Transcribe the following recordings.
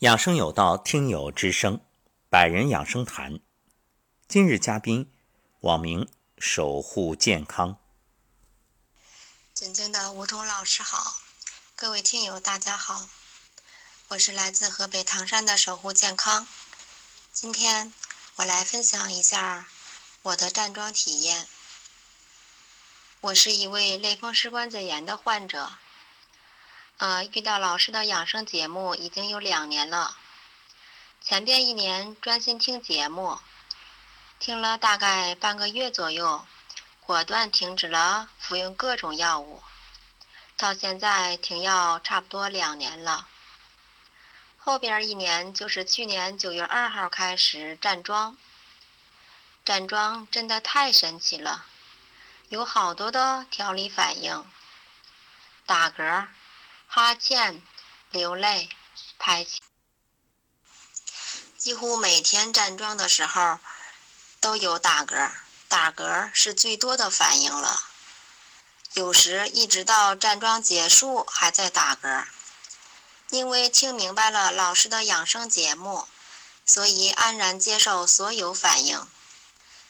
养生有道，听友之声，百人养生谈。今日嘉宾，网名守护健康。尊敬的吴桐老师好，各位听友大家好，我是来自河北唐山的守护健康。今天我来分享一下我的站桩体验。我是一位类风湿关节炎的患者。呃，遇到老师的养生节目已经有两年了。前边一年专心听节目，听了大概半个月左右，果断停止了服用各种药物。到现在停药差不多两年了。后边一年就是去年九月二号开始站桩。站桩真的太神奇了，有好多的调理反应，打嗝。哈欠、流泪、排气，几乎每天站桩的时候都有打嗝，打嗝是最多的反应了。有时一直到站桩结束还在打嗝。因为听明白了老师的养生节目，所以安然接受所有反应。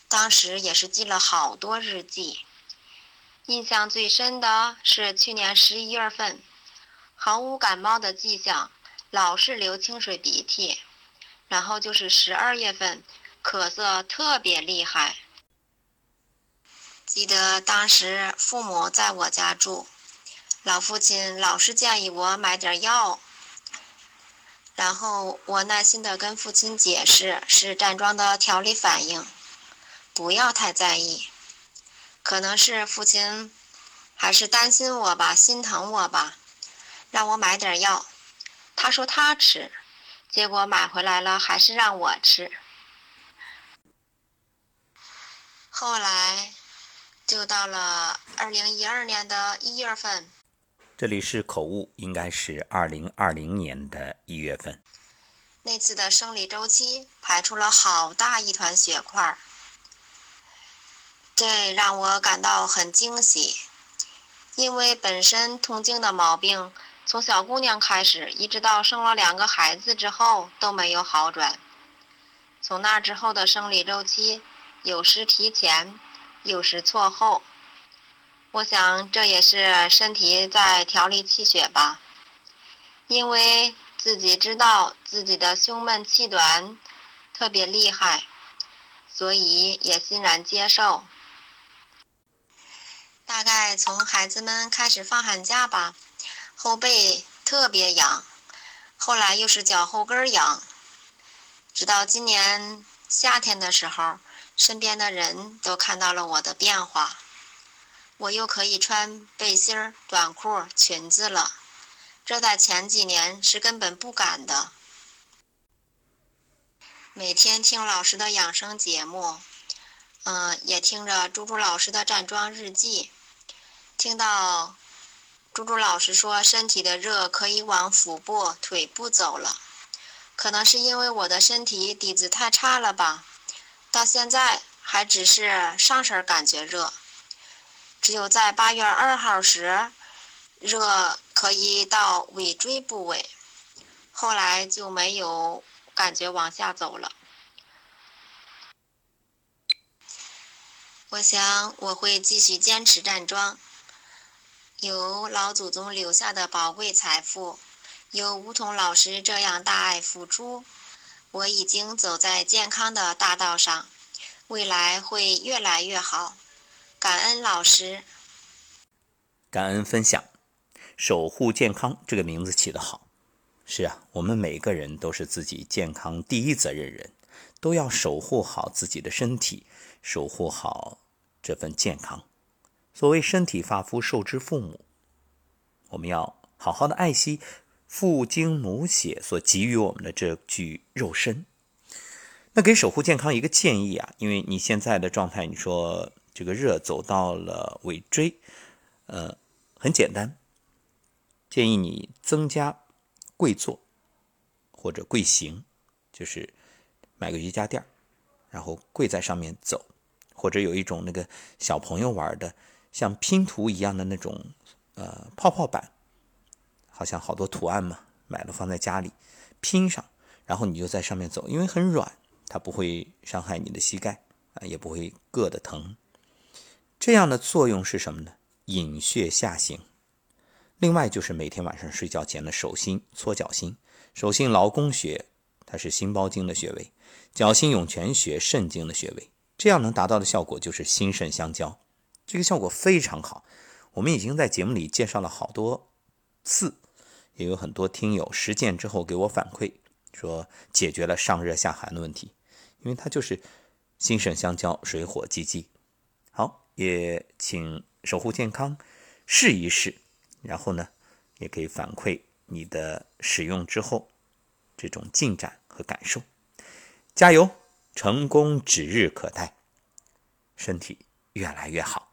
当时也是记了好多日记，印象最深的是去年十一月份。毫无感冒的迹象，老是流清水鼻涕，然后就是十二月份，咳嗽特别厉害。记得当时父母在我家住，老父亲老是建议我买点药，然后我耐心的跟父亲解释是站桩的调理反应，不要太在意。可能是父亲还是担心我吧，心疼我吧。让我买点药，他说他吃，结果买回来了还是让我吃。后来就到了二零一二年的一月份，这里是口误，应该是二零二零年的一月份。那次的生理周期排出了好大一团血块，这让我感到很惊喜，因为本身痛经的毛病。从小姑娘开始，一直到生了两个孩子之后都没有好转。从那之后的生理周期，有时提前，有时错后。我想这也是身体在调理气血吧。因为自己知道自己的胸闷气短特别厉害，所以也欣然接受。大概从孩子们开始放寒假吧。后背特别痒，后来又是脚后跟痒，直到今年夏天的时候，身边的人都看到了我的变化，我又可以穿背心儿、短裤、裙子了，这在前几年是根本不敢的。每天听老师的养生节目，嗯，也听着猪猪老师的站桩日记，听到。猪猪老师说，身体的热可以往腹部、腿部走了，可能是因为我的身体底子太差了吧，到现在还只是上身感觉热，只有在八月二号时，热可以到尾椎部位，后来就没有感觉往下走了。我想我会继续坚持站桩。有老祖宗留下的宝贵财富，有梧桐老师这样大爱付出，我已经走在健康的大道上，未来会越来越好。感恩老师，感恩分享，守护健康这个名字起得好。是啊，我们每个人都是自己健康第一责任人，都要守护好自己的身体，守护好这份健康。所谓身体发肤受之父母，我们要好好的爱惜父精母血所给予我们的这具肉身。那给守护健康一个建议啊，因为你现在的状态，你说这个热走到了尾椎，呃，很简单，建议你增加跪坐或者跪行，就是买个瑜伽垫然后跪在上面走，或者有一种那个小朋友玩的。像拼图一样的那种，呃，泡泡板，好像好多图案嘛，买了放在家里，拼上，然后你就在上面走，因为很软，它不会伤害你的膝盖啊，也不会硌得疼。这样的作用是什么呢？引血下行。另外就是每天晚上睡觉前的手心搓脚心，手心劳宫穴，它是心包经的穴位；脚心涌泉穴，肾经的穴位。这样能达到的效果就是心肾相交，这个效果非常好。我们已经在节目里介绍了好多次，也有很多听友实践之后给我反馈，说解决了上热下寒的问题，因为它就是心肾相交，水火既济。好，也请守护健康试一试。然后呢，也可以反馈你的使用之后这种进展和感受。加油，成功指日可待，身体越来越好。